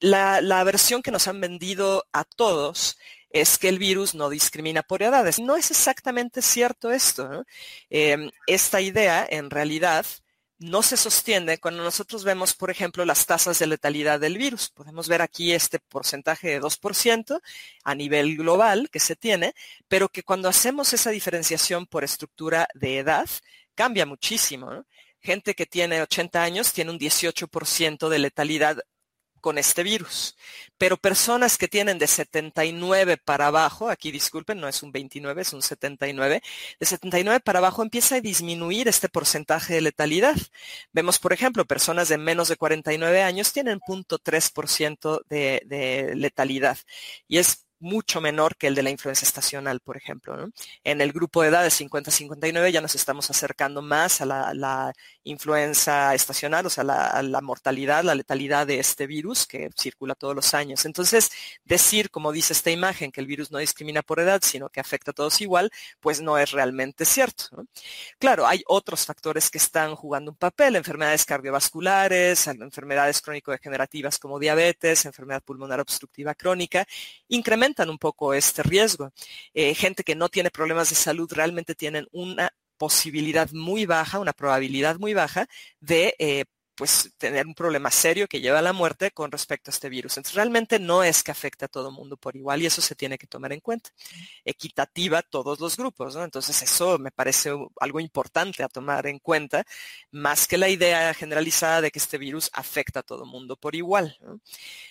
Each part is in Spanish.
la, versión que nos han vendido a todos es que el virus no discrimina por edades. No es exactamente cierto esto. Em, esta idea, en realidad, no se sostiene cuando nosotros vemos, por ejemplo, las tasas de letalidad del virus. Podemos ver aquí este porcentaje de 2% a nivel global que se tiene, pero que cuando hacemos esa diferenciación por estructura de edad, cambia muchísimo. Gente que tiene 80 años tiene un 18% de letalidad con este virus. Pero personas que tienen de 79 para abajo, aquí disculpen, no es un 29, es un 79, de 79 para abajo empieza a disminuir este porcentaje de letalidad. Vemos, por ejemplo, personas de menos de 49 años tienen 0.3% de, de letalidad. Y es mucho menor que el de la influenza estacional, por ejemplo. En el grupo de edad de 50-59 ya nos estamos acercando más a la, influenza estacional, o sea, la, la, mortalidad, la letalidad de este virus que circula todos los años. Entonces, decir, como dice esta imagen, que el virus no discrimina por edad, sino que afecta a todos igual, pues no es realmente cierto. Claro, hay otros factores que están jugando un papel, enfermedades cardiovasculares, enfermedades crónico-degenerativas como diabetes, enfermedad pulmonar obstructiva crónica, incrementan un poco este riesgo. Eh, gente que no tiene problemas de salud realmente tienen una posibilidad muy baja, una probabilidad muy baja de eh, pues tener un problema serio que lleva a la muerte con respecto a este virus. Entonces realmente no es que afecte a todo el mundo por igual y eso se tiene que tomar en cuenta. Equitativa todos los grupos. Entonces eso me parece algo importante a tomar en cuenta, más que la idea generalizada de que este virus afecta a todo el mundo por igual.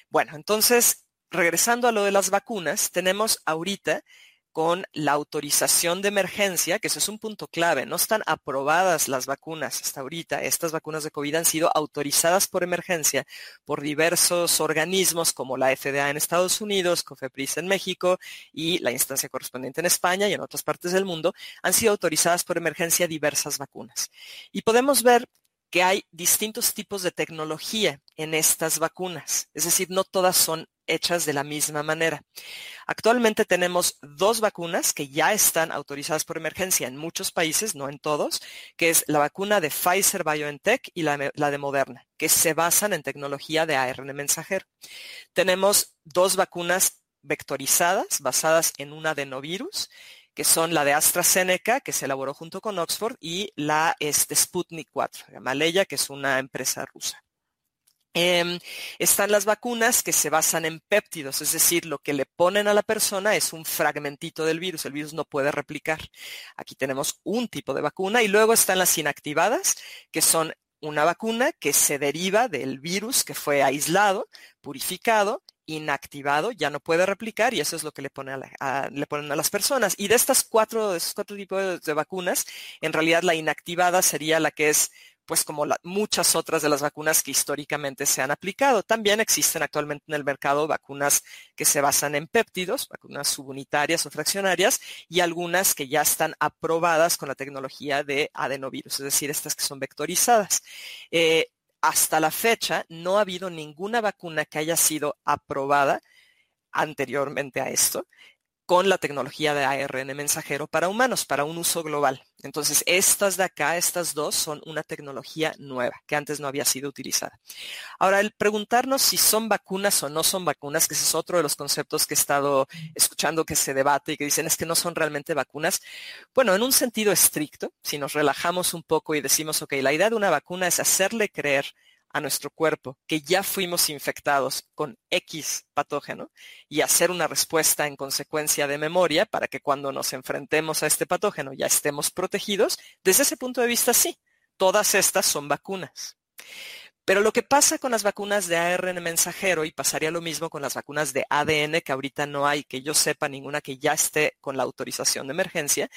Bueno, entonces regresando a lo de las vacunas, tenemos ahorita con la autorización de emergencia, que eso es un punto clave, no están aprobadas las vacunas hasta ahorita. Estas vacunas de COVID han sido autorizadas por emergencia por diversos organismos como la FDA en Estados Unidos, COFEPRIS en México y la instancia correspondiente en España y en otras partes del mundo. Han sido autorizadas por emergencia diversas vacunas. Y podemos ver que hay distintos tipos de tecnología en estas vacunas, es decir, no todas son hechas de la misma manera. Actualmente tenemos dos vacunas que ya están autorizadas por emergencia en muchos países, no en todos, que es la vacuna de Pfizer BioNTech y la, de Moderna, que se basan en tecnología de ARN mensajero. Tenemos dos vacunas vectorizadas basadas en un adenovirus que son la de AstraZeneca, que se elaboró junto con Oxford, y la este, Sputnik 4, de Maleya, que es una empresa rusa. Em, están las vacunas que se basan en péptidos, es decir, lo que le ponen a la persona es un fragmentito del virus, el virus no puede replicar. Aquí tenemos un tipo de vacuna y luego están las inactivadas, que son una vacuna que se deriva del virus que fue aislado, purificado inactivado, ya no puede replicar y eso es lo que le, ponen a las personas. Y de estas cuatro, de esos cuatro tipos de, vacunas, en realidad la inactivada sería la que es pues como muchas otras de las vacunas que históricamente se han aplicado. También existen actualmente en el mercado vacunas que se basan en péptidos, vacunas subunitarias o fraccionarias, y algunas que ya están aprobadas con la tecnología de adenovirus, es decir, estas que son vectorizadas. Eh, hasta la fecha no ha habido ninguna vacuna que haya sido aprobada anteriormente a esto con la tecnología de ARN mensajero para humanos, para un uso global. Entonces, estas de acá, estas dos, son una tecnología nueva que antes no había sido utilizada. Ahora, el preguntarnos si son vacunas o no son vacunas, que ese es otro de los conceptos que he estado escuchando que se debate y que dicen es que no son realmente vacunas. Bueno, en un sentido estricto, si nos relajamos un poco y decimos, ok, la idea de una vacuna es hacerle creer a nuestro cuerpo que ya fuimos infectados con X patógeno y hacer una respuesta en consecuencia de memoria para que cuando nos enfrentemos a este patógeno ya estemos protegidos, desde ese punto de vista sí, todas estas son vacunas. Pero lo que pasa con las vacunas de ARN mensajero, y pasaría lo mismo con las vacunas de ADN, que ahorita no hay, que yo sepa ninguna que ya esté con la autorización de emergencia,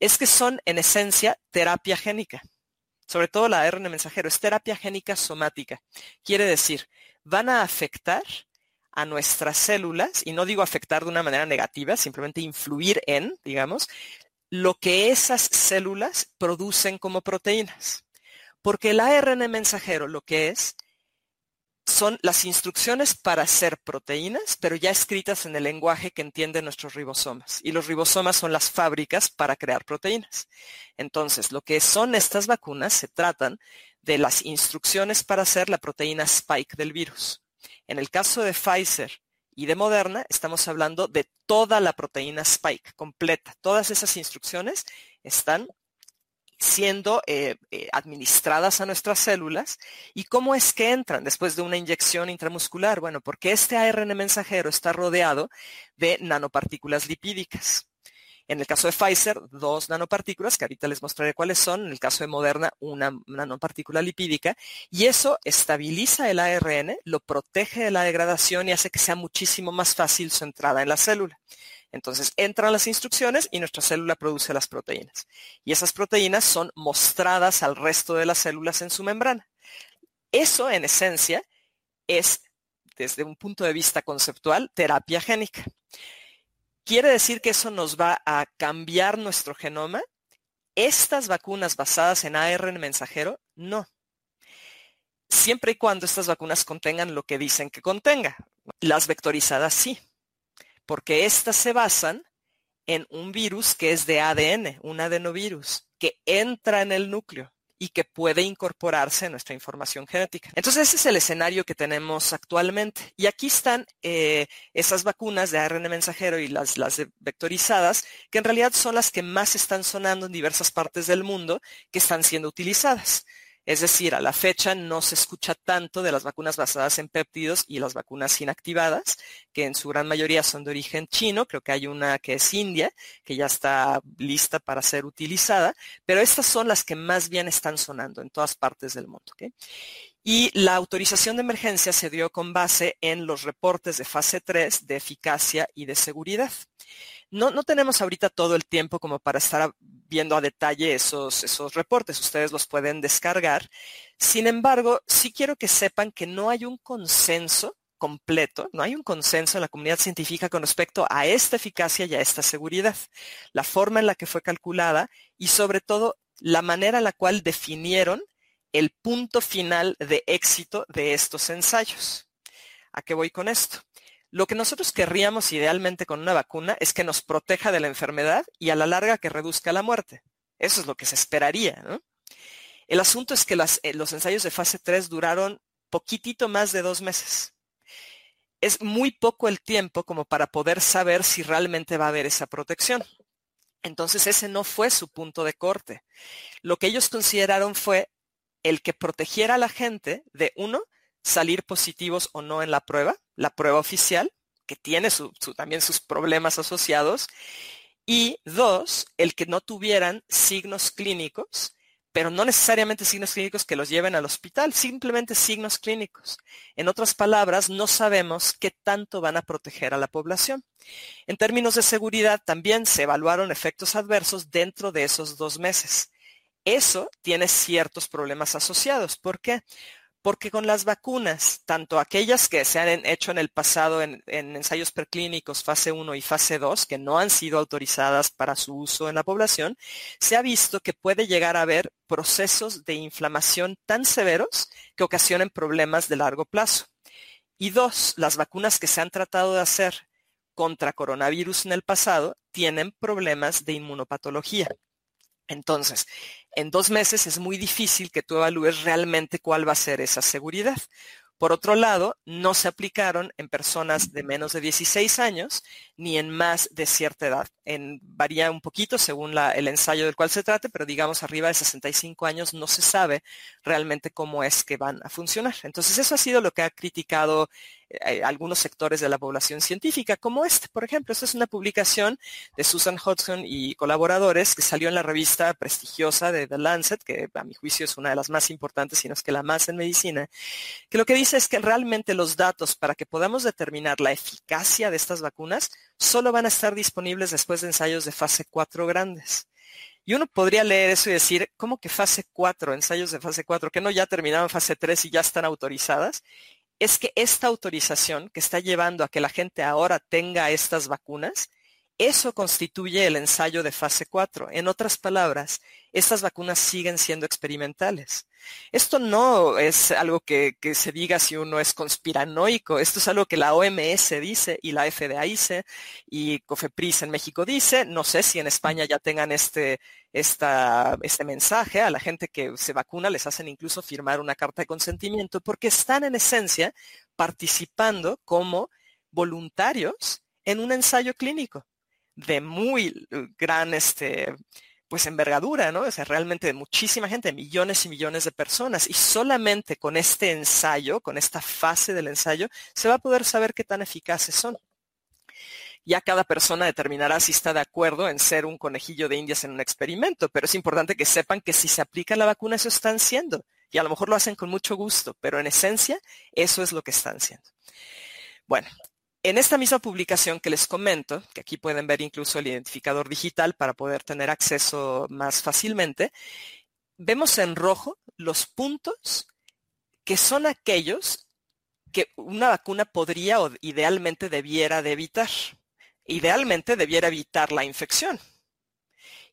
es que son en esencia terapia génica sobre todo la ARN mensajero, es terapia génica somática. Quiere decir, van a afectar a nuestras células, y no digo afectar de una manera negativa, simplemente influir en, digamos, lo que esas células producen como proteínas. Porque el ARN mensajero lo que es son las instrucciones para hacer proteínas, pero ya escritas en el lenguaje que entienden nuestros ribosomas. Y los ribosomas son las fábricas para crear proteínas. Entonces, lo que son estas vacunas se tratan de las instrucciones para hacer la proteína spike del virus. En el caso de Pfizer y de Moderna, estamos hablando de toda la proteína spike completa. Todas esas instrucciones están siendo eh, eh, administradas a nuestras células. ¿Y cómo es que entran después de una inyección intramuscular? Bueno, porque este ARN mensajero está rodeado de nanopartículas lipídicas. En el caso de Pfizer, dos nanopartículas, que ahorita les mostraré cuáles son. En el caso de Moderna, una nanopartícula lipídica. Y eso estabiliza el ARN, lo protege de la degradación y hace que sea muchísimo más fácil su entrada en la célula. Entonces entran las instrucciones y nuestra célula produce las proteínas. Y esas proteínas son mostradas al resto de las células en su membrana. Eso, en esencia, es, desde un punto de vista conceptual, terapia génica. ¿Quiere decir que eso nos va a cambiar nuestro genoma? Estas vacunas basadas en ARN mensajero, no. Siempre y cuando estas vacunas contengan lo que dicen que contenga. Las vectorizadas sí, porque estas se basan en un virus que es de ADN, un adenovirus, que entra en el núcleo y que puede incorporarse a nuestra información genética. Entonces ese es el escenario que tenemos actualmente. Y aquí están eh, esas vacunas de ARN mensajero y las, las vectorizadas, que en realidad son las que más están sonando en diversas partes del mundo que están siendo utilizadas. Es decir, a la fecha no se escucha tanto de las vacunas basadas en péptidos y las vacunas inactivadas, que en su gran mayoría son de origen chino. Creo que hay una que es india, que ya está lista para ser utilizada, pero estas son las que más bien están sonando en todas partes del mundo. Y la autorización de emergencia se dio con base en los reportes de fase 3 de eficacia y de seguridad. No, tenemos ahorita todo el tiempo como para estar viendo a detalle esos, esos reportes. Ustedes los pueden descargar. Sin embargo, sí quiero que sepan que no hay un consenso completo, no hay un consenso en la comunidad científica con respecto a esta eficacia y a esta seguridad, la forma en la que fue calculada y sobre todo la manera en la cual definieron el punto final de éxito de estos ensayos. ¿A qué voy con esto? Lo que nosotros querríamos idealmente con una vacuna es que nos proteja de la enfermedad y a la larga que reduzca la muerte. Eso es lo que se esperaría. El asunto es que eh, los ensayos de fase 3 duraron poquitito más de dos meses. Es muy poco el tiempo como para poder saber si realmente va a haber esa protección. Entonces ese no fue su punto de corte. Lo que ellos consideraron fue el que protegiera a la gente de, uno, salir positivos o no en la prueba, la prueba oficial, que tiene también sus problemas asociados, y dos, el que no tuvieran signos clínicos, pero no necesariamente signos clínicos que los lleven al hospital, simplemente signos clínicos. En otras palabras, no sabemos qué tanto van a proteger a la población. En términos de seguridad, también se evaluaron efectos adversos dentro de esos dos meses. Eso tiene ciertos problemas asociados. ¿Por qué? Porque con las vacunas, tanto aquellas que se han hecho en el pasado en, ensayos preclínicos fase 1 y fase 2, que no han sido autorizadas para su uso en la población, se ha visto que puede llegar a haber procesos de inflamación tan severos que ocasionen problemas de largo plazo. Y dos, las vacunas que se han tratado de hacer contra coronavirus en el pasado tienen problemas de inmunopatología. Entonces, en dos meses es muy difícil que tú evalúes realmente cuál va a ser esa seguridad. Por otro lado, no se aplicaron en personas de menos de 16 años ni en más de cierta edad. En, varía un poquito según el ensayo del cual se trate, pero digamos arriba de 65 años no se sabe realmente cómo es que van a funcionar. Entonces eso ha sido lo que ha criticado eh, algunos sectores de la población científica, como este, por ejemplo. Esta es una publicación de Susan Hodgson y colaboradores que salió en la revista prestigiosa de The Lancet, que a mi juicio es una de las más importantes, si no es que la más en medicina, que lo que dice es que realmente los datos para que podamos determinar la eficacia de estas vacunas solo van a estar disponibles después de ensayos de fase 4 grandes. Y uno podría leer eso y decir, ¿cómo que fase 4, ensayos de fase 4, que no ya terminaron fase 3 y ya están autorizadas? Es que esta autorización que está llevando a que la gente ahora tenga estas vacunas Eso constituye el ensayo de fase 4. En otras palabras, estas vacunas siguen siendo experimentales. Esto no es algo que, se diga si uno es conspiranoico, esto es algo que la OMS dice y la FDA dice y COFEPRIS en México dice. No sé si en España ya tengan este, este mensaje a la gente que se vacuna, les hacen incluso firmar una carta de consentimiento porque están en esencia participando como voluntarios en un ensayo clínico de muy gran este, pues envergadura, ¿no? O sea, realmente de muchísima gente, millones y millones de personas. Y solamente con este ensayo, con esta fase del ensayo, se va a poder saber qué tan eficaces son. Ya cada persona determinará si está de acuerdo en ser un conejillo de indias en un experimento, pero es importante que sepan que si se aplica la vacuna, eso están siendo. Y a lo mejor lo hacen con mucho gusto, pero en esencia, eso es lo que están haciendo. Bueno, en esta misma publicación que les comento, que aquí pueden ver incluso el identificador digital para poder tener acceso más fácilmente, vemos en rojo los puntos que son aquellos que una vacuna podría o idealmente debiera de evitar. Idealmente debiera evitar la infección.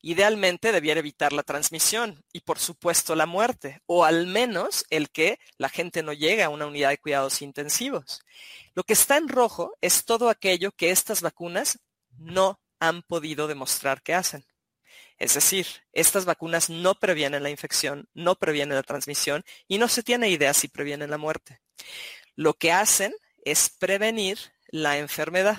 Idealmente debiera evitar la transmisión y por supuesto la muerte, o al menos el que la gente no llegue a una unidad de cuidados intensivos. Lo que está en rojo es todo aquello que estas vacunas no han podido demostrar que hacen. Es decir, estas vacunas no previenen la infección, no previenen la transmisión y no se tiene idea si previenen la muerte. Lo que hacen es prevenir la enfermedad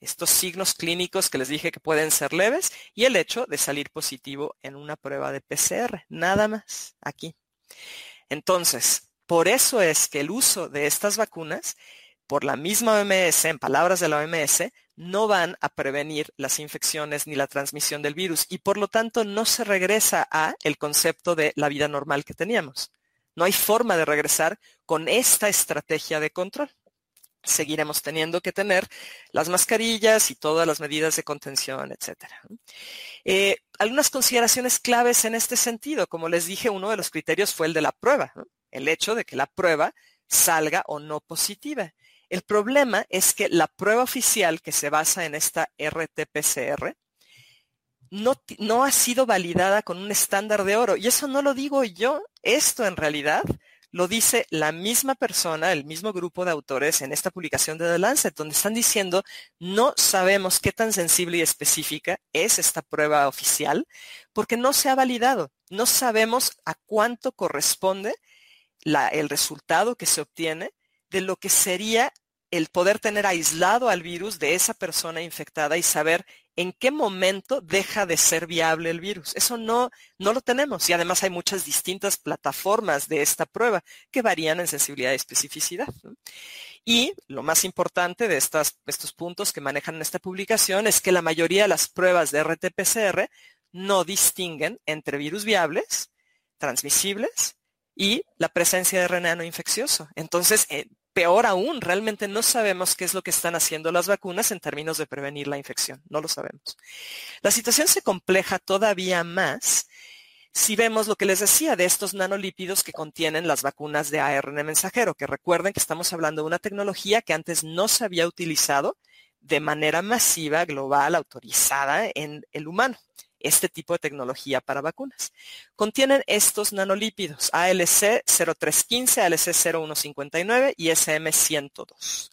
estos signos clínicos que les dije que pueden ser leves y el hecho de salir positivo en una prueba de PCR, nada más aquí. Entonces, por eso es que el uso de estas vacunas, por la misma OMS, en palabras de la OMS, no van a prevenir las infecciones ni la transmisión del virus y por lo tanto no se regresa a el concepto de la vida normal que teníamos. No hay forma de regresar con esta estrategia de control seguiremos teniendo que tener las mascarillas y todas las medidas de contención, etcétera. Eh, algunas consideraciones claves en este sentido, como les dije, uno de los criterios fue el de la prueba, el hecho de que la prueba salga o no positiva. El problema es que la prueba oficial que se basa en esta RT-PCR no, no ha sido validada con un estándar de oro. Y eso no lo digo yo, esto en realidad lo dice la misma persona, el mismo grupo de autores en esta publicación de The Lancet, donde están diciendo, no sabemos qué tan sensible y específica es esta prueba oficial, porque no se ha validado. No sabemos a cuánto corresponde el resultado que se obtiene de lo que sería el poder tener aislado al virus de esa persona infectada y saber en qué momento deja de ser viable el virus. Eso no, no lo tenemos y además hay muchas distintas plataformas de esta prueba que varían en sensibilidad y especificidad. Y lo más importante de estos puntos que manejan en esta publicación es que la mayoría de las pruebas de RT-PCR no distinguen entre virus viables, transmisibles y la presencia de RNA no infeccioso. Entonces, eh, peor aún, realmente no sabemos qué es lo que están haciendo las vacunas en términos de prevenir la infección. No lo sabemos. La situación se compleja todavía más si vemos lo que les decía de estos nanolípidos que contienen las vacunas de ARN mensajero, que recuerden que estamos hablando de una tecnología que antes no se había utilizado de manera masiva, global, autorizada en el humano este tipo de tecnología para vacunas. Contienen estos nanolípidos, ALC 0315, ALC 0159 y SM102.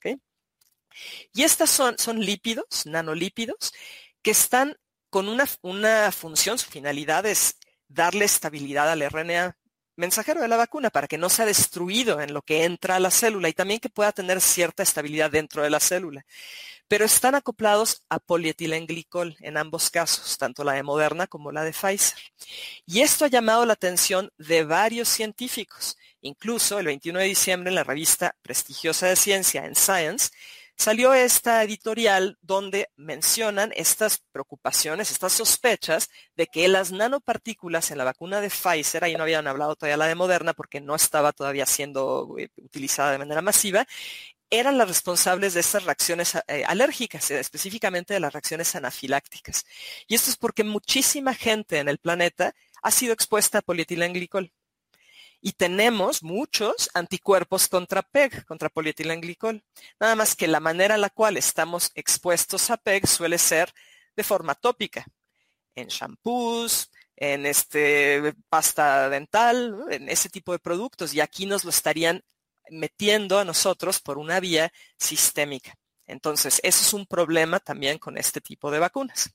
Y estos son, son lípidos, nanolípidos, que están con una, una función, su finalidad es darle estabilidad al RNA mensajero de la vacuna para que no sea destruido en lo que entra a la célula y también que pueda tener cierta estabilidad dentro de la célula pero están acoplados a polietilenglicol en ambos casos, tanto la de Moderna como la de Pfizer. Y esto ha llamado la atención de varios científicos. Incluso el 21 de diciembre en la revista prestigiosa de ciencia en Science salió esta editorial donde mencionan estas preocupaciones, estas sospechas de que las nanopartículas en la vacuna de Pfizer, ahí no habían hablado todavía la de Moderna porque no estaba todavía siendo eh, utilizada de manera masiva, eran las responsables de estas reacciones eh, alérgicas, eh, específicamente de las reacciones anafilácticas. Y esto es porque muchísima gente en el planeta ha sido expuesta a polietilenglicol. y tenemos muchos anticuerpos contra PEG, contra polietilenglicol. Nada más que la manera en la cual estamos expuestos a PEG suele ser de forma tópica, en shampoos, en este pasta dental, en ese tipo de productos. Y aquí nos lo estarían metiendo a nosotros por una vía sistémica. Entonces, eso es un problema también con este tipo de vacunas.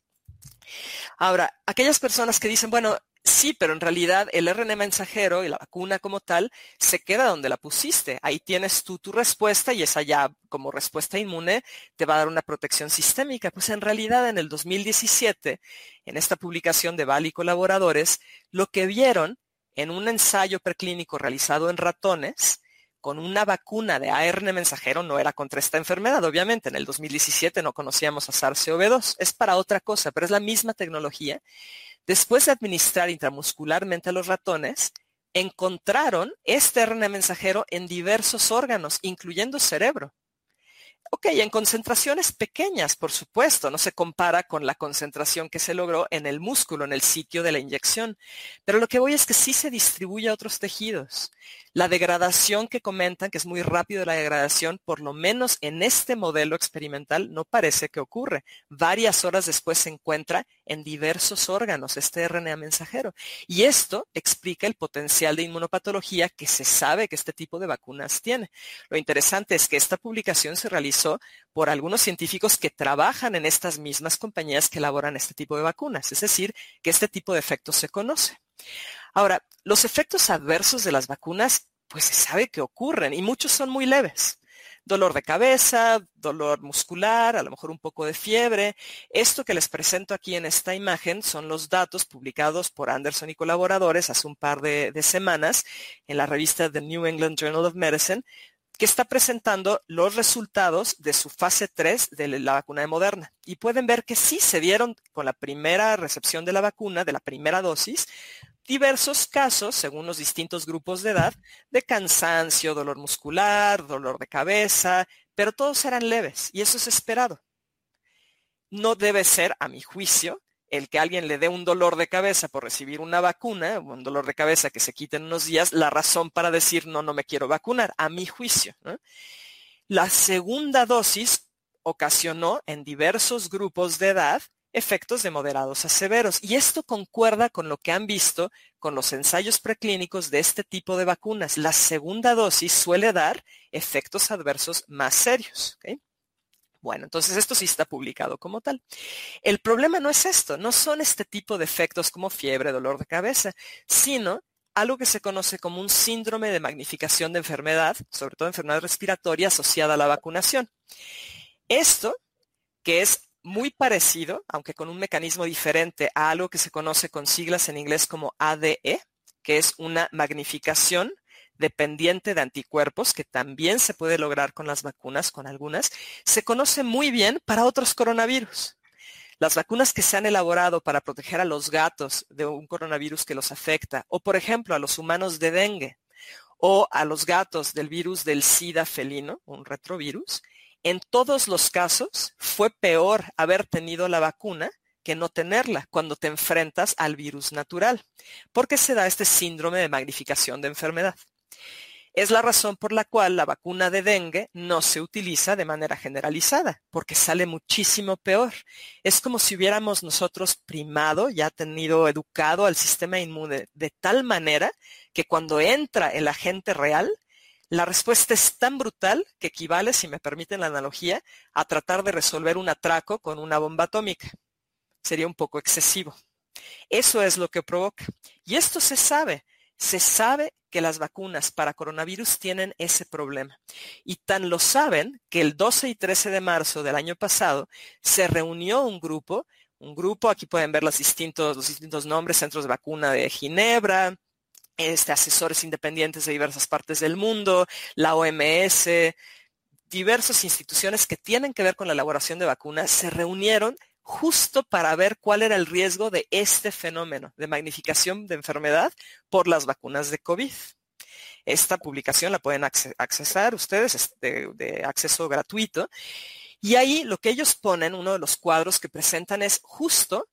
Ahora, aquellas personas que dicen, bueno, Sí, pero en realidad el RNA mensajero y la vacuna como tal se queda donde la pusiste. Ahí tienes tú tu respuesta y esa ya como respuesta inmune te va a dar una protección sistémica. Pues en realidad en el 2017, en esta publicación de Val y colaboradores, lo que vieron en un ensayo preclínico realizado en ratones con una vacuna de ARN mensajero no era contra esta enfermedad, obviamente. En el 2017 no conocíamos a SARS-CoV-2. Es para otra cosa, pero es la misma tecnología Después de administrar intramuscularmente a los ratones, encontraron este RNA mensajero en diversos órganos, incluyendo cerebro. Ok, en concentraciones pequeñas, por supuesto, no se compara con la concentración que se logró en el músculo, en el sitio de la inyección, pero lo que voy es que sí se distribuye a otros tejidos. La degradación que comentan, que es muy rápido la degradación, por lo menos en este modelo experimental no parece que ocurre. Varias horas después se encuentra en diversos órganos este RNA mensajero. Y esto explica el potencial de inmunopatología que se sabe que este tipo de vacunas tiene. Lo interesante es que esta publicación se realizó por algunos científicos que trabajan en estas mismas compañías que elaboran este tipo de vacunas. Es decir, que este tipo de efectos se conoce. Ahora, los efectos adversos de las vacunas, pues se sabe que ocurren y muchos son muy leves. Dolor de cabeza, dolor muscular, a lo mejor un poco de fiebre. Esto que les presento aquí en esta imagen son los datos publicados por Anderson y colaboradores hace un par de, semanas en la revista The New England Journal of Medicine, que está presentando los resultados de su fase 3 de la vacuna de Moderna. Y pueden ver que sí se dieron con la primera recepción de la vacuna, de la primera dosis, diversos casos, según los distintos grupos de edad, de cansancio, dolor muscular, dolor de cabeza, pero todos eran leves y eso es esperado. No debe ser, a mi juicio, el que alguien le dé un dolor de cabeza por recibir una vacuna, un dolor de cabeza que se quite en unos días, la razón para decir no, no me quiero vacunar, a mi juicio. La segunda dosis ocasionó en diversos grupos de edad efectos de moderados a severos. Y esto concuerda con lo que han visto con los ensayos preclínicos de este tipo de vacunas. La segunda dosis suele dar efectos adversos más serios. Bueno, entonces esto sí está publicado como tal. El problema no es esto, no son este tipo de efectos como fiebre, dolor de cabeza, sino algo que se conoce como un síndrome de magnificación de enfermedad, sobre todo enfermedad respiratoria asociada a la vacunación. Esto, que es muy parecido, aunque con un mecanismo diferente a algo que se conoce con siglas en inglés como ADE, que es una magnificación dependiente de anticuerpos, que también se puede lograr con las vacunas, con algunas, se conoce muy bien para otros coronavirus. Las vacunas que se han elaborado para proteger a los gatos de un coronavirus que los afecta, o por ejemplo a los humanos de dengue, o a los gatos del virus del SIDA felino, un retrovirus, en todos los casos fue peor haber tenido la vacuna que no tenerla cuando te enfrentas al virus natural, porque se da este síndrome de magnificación de enfermedad. Es la razón por la cual la vacuna de dengue no se utiliza de manera generalizada, porque sale muchísimo peor. Es como si hubiéramos nosotros primado, ya tenido educado al sistema inmune de tal manera que cuando entra el agente real, la respuesta es tan brutal que equivale, si me permiten la analogía, a tratar de resolver un atraco con una bomba atómica. Sería un poco excesivo. Eso es lo que provoca. Y esto se sabe. Se sabe que las vacunas para coronavirus tienen ese problema. Y tan lo saben que el 12 y 13 de marzo del año pasado se reunió un grupo, un grupo, aquí pueden ver los distintos, nombres, centros de vacuna de Ginebra, este, asesores independientes de diversas partes del mundo, la OMS, diversas instituciones que tienen que ver con la elaboración de vacunas, se reunieron justo para ver cuál era el riesgo de este fenómeno de magnificación de enfermedad por las vacunas de COVID. Esta publicación la pueden accesar ustedes de, de acceso gratuito. Y ahí lo que ellos ponen, uno de los cuadros que presentan es justo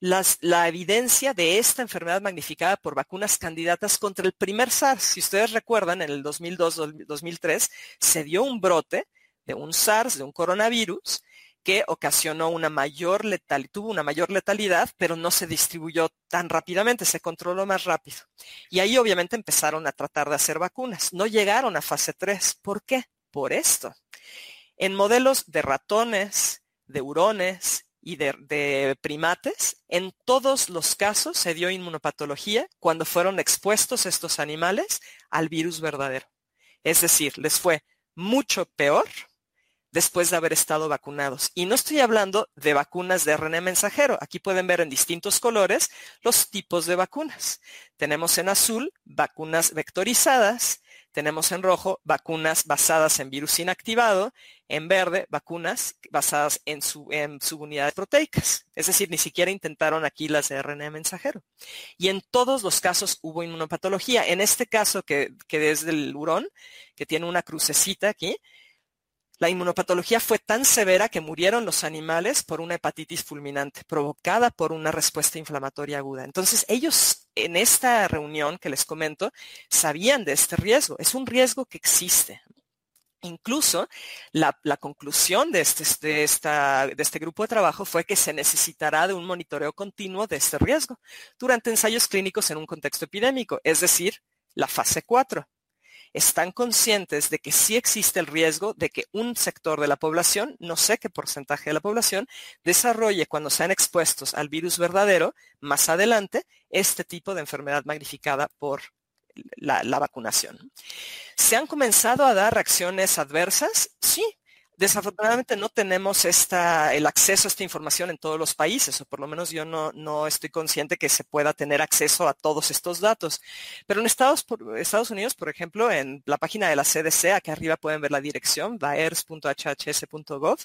la evidencia de esta enfermedad magnificada por vacunas candidatas contra el primer SARS. Si ustedes recuerdan, en el 2002-2003 se dio un brote de un SARS, de un coronavirus, que ocasionó una mayor letalidad, tuvo una mayor letalidad, pero no se distribuyó tan rápidamente, se controló más rápido. Y ahí obviamente empezaron a tratar de hacer vacunas. No llegaron a fase 3. ¿Por qué? Por esto. En modelos de ratones, de hurones y de, primates, en todos los casos se dio inmunopatología cuando fueron expuestos estos animales al virus verdadero. Es decir, les fue mucho peor después de haber estado vacunados. Y no estoy hablando de vacunas de RNA mensajero. Aquí pueden ver en distintos colores los tipos de vacunas. Tenemos en azul vacunas vectorizadas, tenemos en rojo vacunas basadas en virus inactivado, en verde vacunas basadas en, su, en subunidades proteicas. Es decir, ni siquiera intentaron aquí las de RNA mensajero. Y en todos los casos hubo inmunopatología. En este caso, que, que es del hurón, que tiene una crucecita aquí, la inmunopatología fue tan severa que murieron los animales por una hepatitis fulminante provocada por una respuesta inflamatoria aguda. Entonces, ellos en esta reunión que les comento sabían de este riesgo. Es un riesgo que existe. Incluso la, conclusión de este, de, este grupo de trabajo fue que se necesitará de un monitoreo continuo de este riesgo durante ensayos clínicos en un contexto epidémico, es decir, la fase 4 están conscientes de que sí existe el riesgo de que un sector de la población, no sé qué porcentaje de la población, desarrolle cuando sean expuestos al virus verdadero más adelante este tipo de enfermedad magnificada por la, vacunación. ¿Se han comenzado a dar reacciones adversas? Sí, Desafortunadamente no tenemos el acceso a esta información en todos los países, o por lo menos yo no, no estoy consciente que se pueda tener acceso a todos estos datos. Pero en Estados, Unidos, por ejemplo, en la página de la CDC, aquí arriba pueden ver la dirección, vaers.hhs.gov,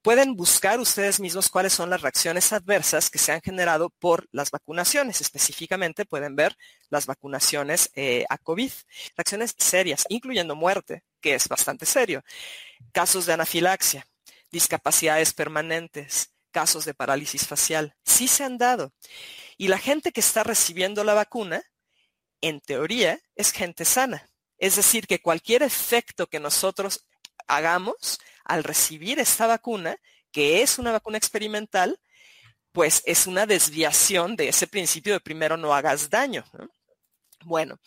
pueden buscar ustedes mismos cuáles son las reacciones adversas que se han generado por las vacunaciones. Específicamente pueden ver las vacunaciones eh, a COVID. Reacciones serias, incluyendo muerte, que es bastante serio. Casos de anafilaxia, discapacidades permanentes, casos de parálisis facial, sí se han dado. Y la gente que está recibiendo la vacuna, en teoría, es gente sana. Es decir, que cualquier efecto que nosotros hagamos al recibir esta vacuna, que es una vacuna experimental, pues es una desviación de ese principio de primero no hagas daño. Bueno,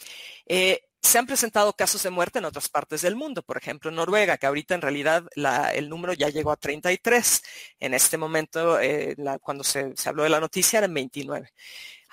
eh, se han presentado casos de muerte en otras partes del mundo, por ejemplo en Noruega, que ahorita en realidad el número ya llegó a 33. En este momento, eh, cuando se, se, habló de la noticia, eran 29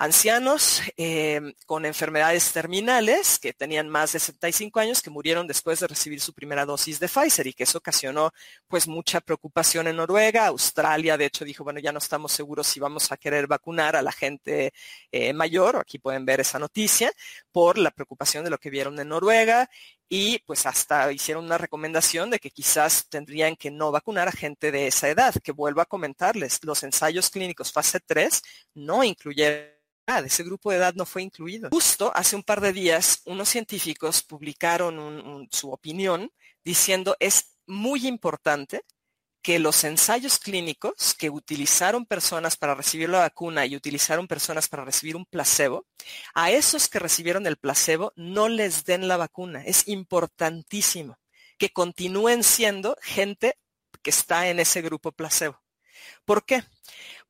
ancianos em, con enfermedades terminales que tenían más de 75 años que murieron después de recibir su primera dosis de Pfizer y que eso ocasionó pues mucha preocupación en Noruega. Australia de hecho dijo, bueno, ya no estamos seguros si vamos a querer vacunar a la gente eh, mayor, aquí pueden ver esa noticia, por la preocupación de lo que vieron en Noruega y pues hasta hicieron una recomendación de que quizás tendrían que no vacunar a gente de esa edad, que vuelvo a comentarles, los ensayos clínicos fase 3 no incluyeron ese grupo de edad no fue incluido. Justo hace un par de días, unos científicos publicaron su opinión diciendo es muy importante que los ensayos clínicos que utilizaron personas para recibir la vacuna y utilizaron personas para recibir un placebo, a esos que recibieron el placebo no les den la vacuna. Es importantísimo que continúen siendo gente que está en ese grupo placebo. ¿Por qué?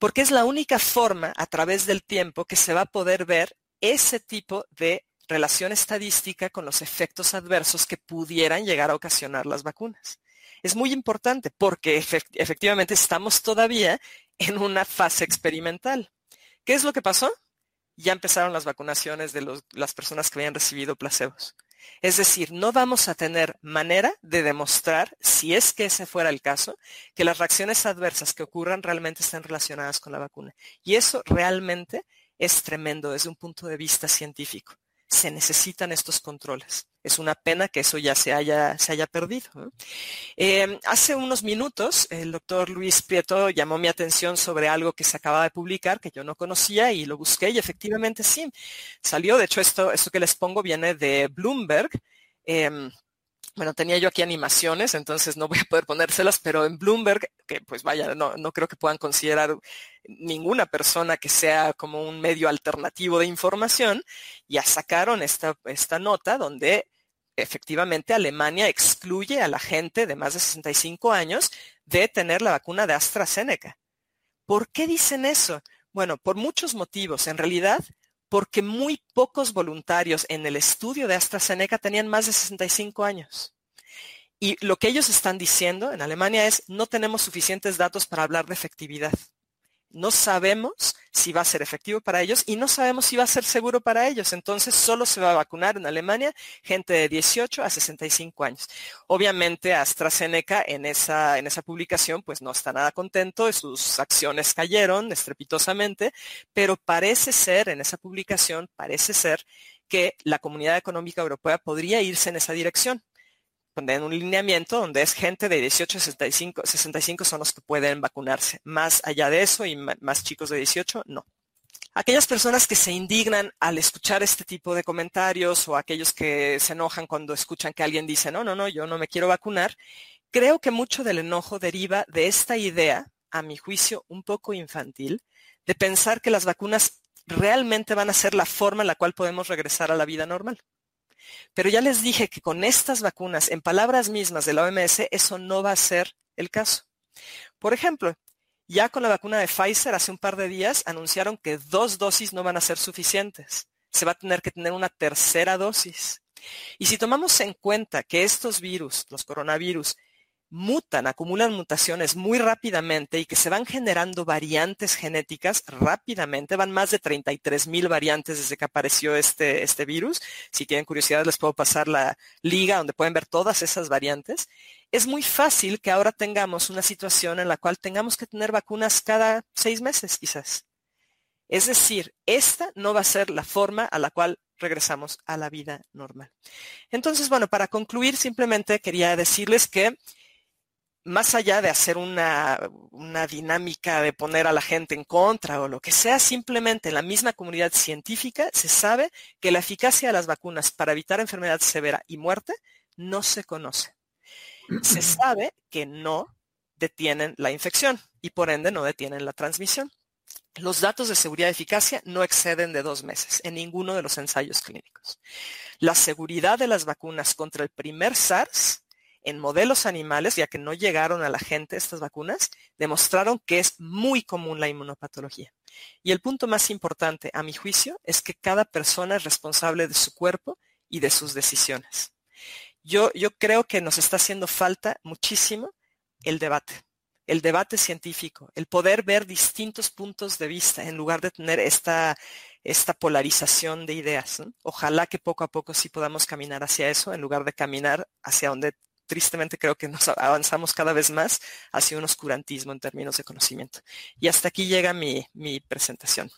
Porque es la única forma a través del tiempo que se va a poder ver ese tipo de relación estadística con los efectos adversos que pudieran llegar a ocasionar las vacunas. Es muy importante porque efectivamente estamos todavía en una fase experimental. ¿Qué es lo que pasó? Ya empezaron las vacunaciones de las personas que habían recibido placebos. Es decir, no vamos a tener manera de demostrar, si es que ese fuera el caso, que las reacciones adversas que ocurran realmente están relacionadas con la vacuna. Y eso realmente es tremendo desde un punto de vista científico. Se necesitan estos controles es una pena que eso ya se haya, se haya perdido. Eh, hace unos minutos el doctor Luis Prieto llamó mi atención sobre algo que se acaba de publicar que yo no conocía y lo busqué y efectivamente sí, salió. De hecho, esto, esto que les pongo viene de Bloomberg. Em, bueno, tenía yo aquí animaciones, entonces no voy a poder ponérselas, pero en Bloomberg, que pues vaya, no, no creo que puedan considerar ninguna persona que sea como un medio alternativo de información, ya sacaron esta, esta nota donde efectivamente Alemania excluye a la gente de más de 65 años de tener la vacuna de AstraZeneca. ¿Por qué dicen eso? Bueno, por muchos motivos. En realidad, porque muy pocos voluntarios en el estudio de AstraZeneca tenían más de 65 años. Y lo que ellos están diciendo en Alemania es, no tenemos suficientes datos para hablar de efectividad. No sabemos si va a ser efectivo para ellos y no sabemos si va a ser seguro para ellos. Entonces solo se va a vacunar en Alemania gente de 18 a 65 años. Obviamente AstraZeneca en esa, en esa publicación pues no está nada contento, sus acciones cayeron estrepitosamente, pero parece ser, en esa publicación, parece ser que la Comunidad Económica Europea podría irse en esa dirección en un lineamiento donde es gente de 18 a 65, 65 son los que pueden vacunarse. Más allá de eso y más chicos de 18, no. Aquellas personas que se indignan al escuchar este tipo de comentarios o aquellos que se enojan cuando escuchan que alguien dice, no, no, no, yo no me quiero vacunar, creo que mucho del enojo deriva de esta idea, a mi juicio, un poco infantil, de pensar que las vacunas realmente van a ser la forma en la cual podemos regresar a la vida normal. Pero ya les dije que con estas vacunas, en palabras mismas de la OMS, eso no va a ser el caso. Por ejemplo, ya con la vacuna de Pfizer hace un par de días anunciaron que dos dosis no van a ser suficientes. Se va a tener que tener una tercera dosis. Y si tomamos en cuenta que estos virus, los coronavirus, mutan, acumulan mutaciones muy rápidamente y que se van generando variantes genéticas rápidamente. Van más de 33 mil variantes desde que apareció este, este virus. Si tienen curiosidad, les puedo pasar la liga donde pueden ver todas esas variantes. Es muy fácil que ahora tengamos una situación en la cual tengamos que tener vacunas cada seis meses, quizás. Es decir, esta no va a ser la forma a la cual regresamos a la vida normal. Entonces, bueno, para concluir, simplemente quería decirles que más allá de hacer una, dinámica de poner a la gente en contra o lo que sea, simplemente en la misma comunidad científica se sabe que la eficacia de las vacunas para evitar enfermedad severa y muerte no se conoce. Se sabe que no detienen la infección y por ende no detienen la transmisión. Los datos de seguridad y eficacia no exceden de dos meses en ninguno de los ensayos clínicos. La seguridad de las vacunas contra el primer SARS en modelos animales, ya que no llegaron a la gente estas vacunas, demostraron que es muy común la inmunopatología. Y el punto más importante, a mi juicio, es que cada persona es responsable de su cuerpo y de sus decisiones. Yo, creo que nos está haciendo falta muchísimo el debate, el debate científico, el poder ver distintos puntos de vista en lugar de tener esta polarización de ideas. Ojalá que poco a poco sí podamos caminar hacia eso en lugar de caminar hacia donde tristemente creo que nos avanzamos cada vez más hacia un oscurantismo en términos de conocimiento. Y hasta aquí llega mi, mi presentación.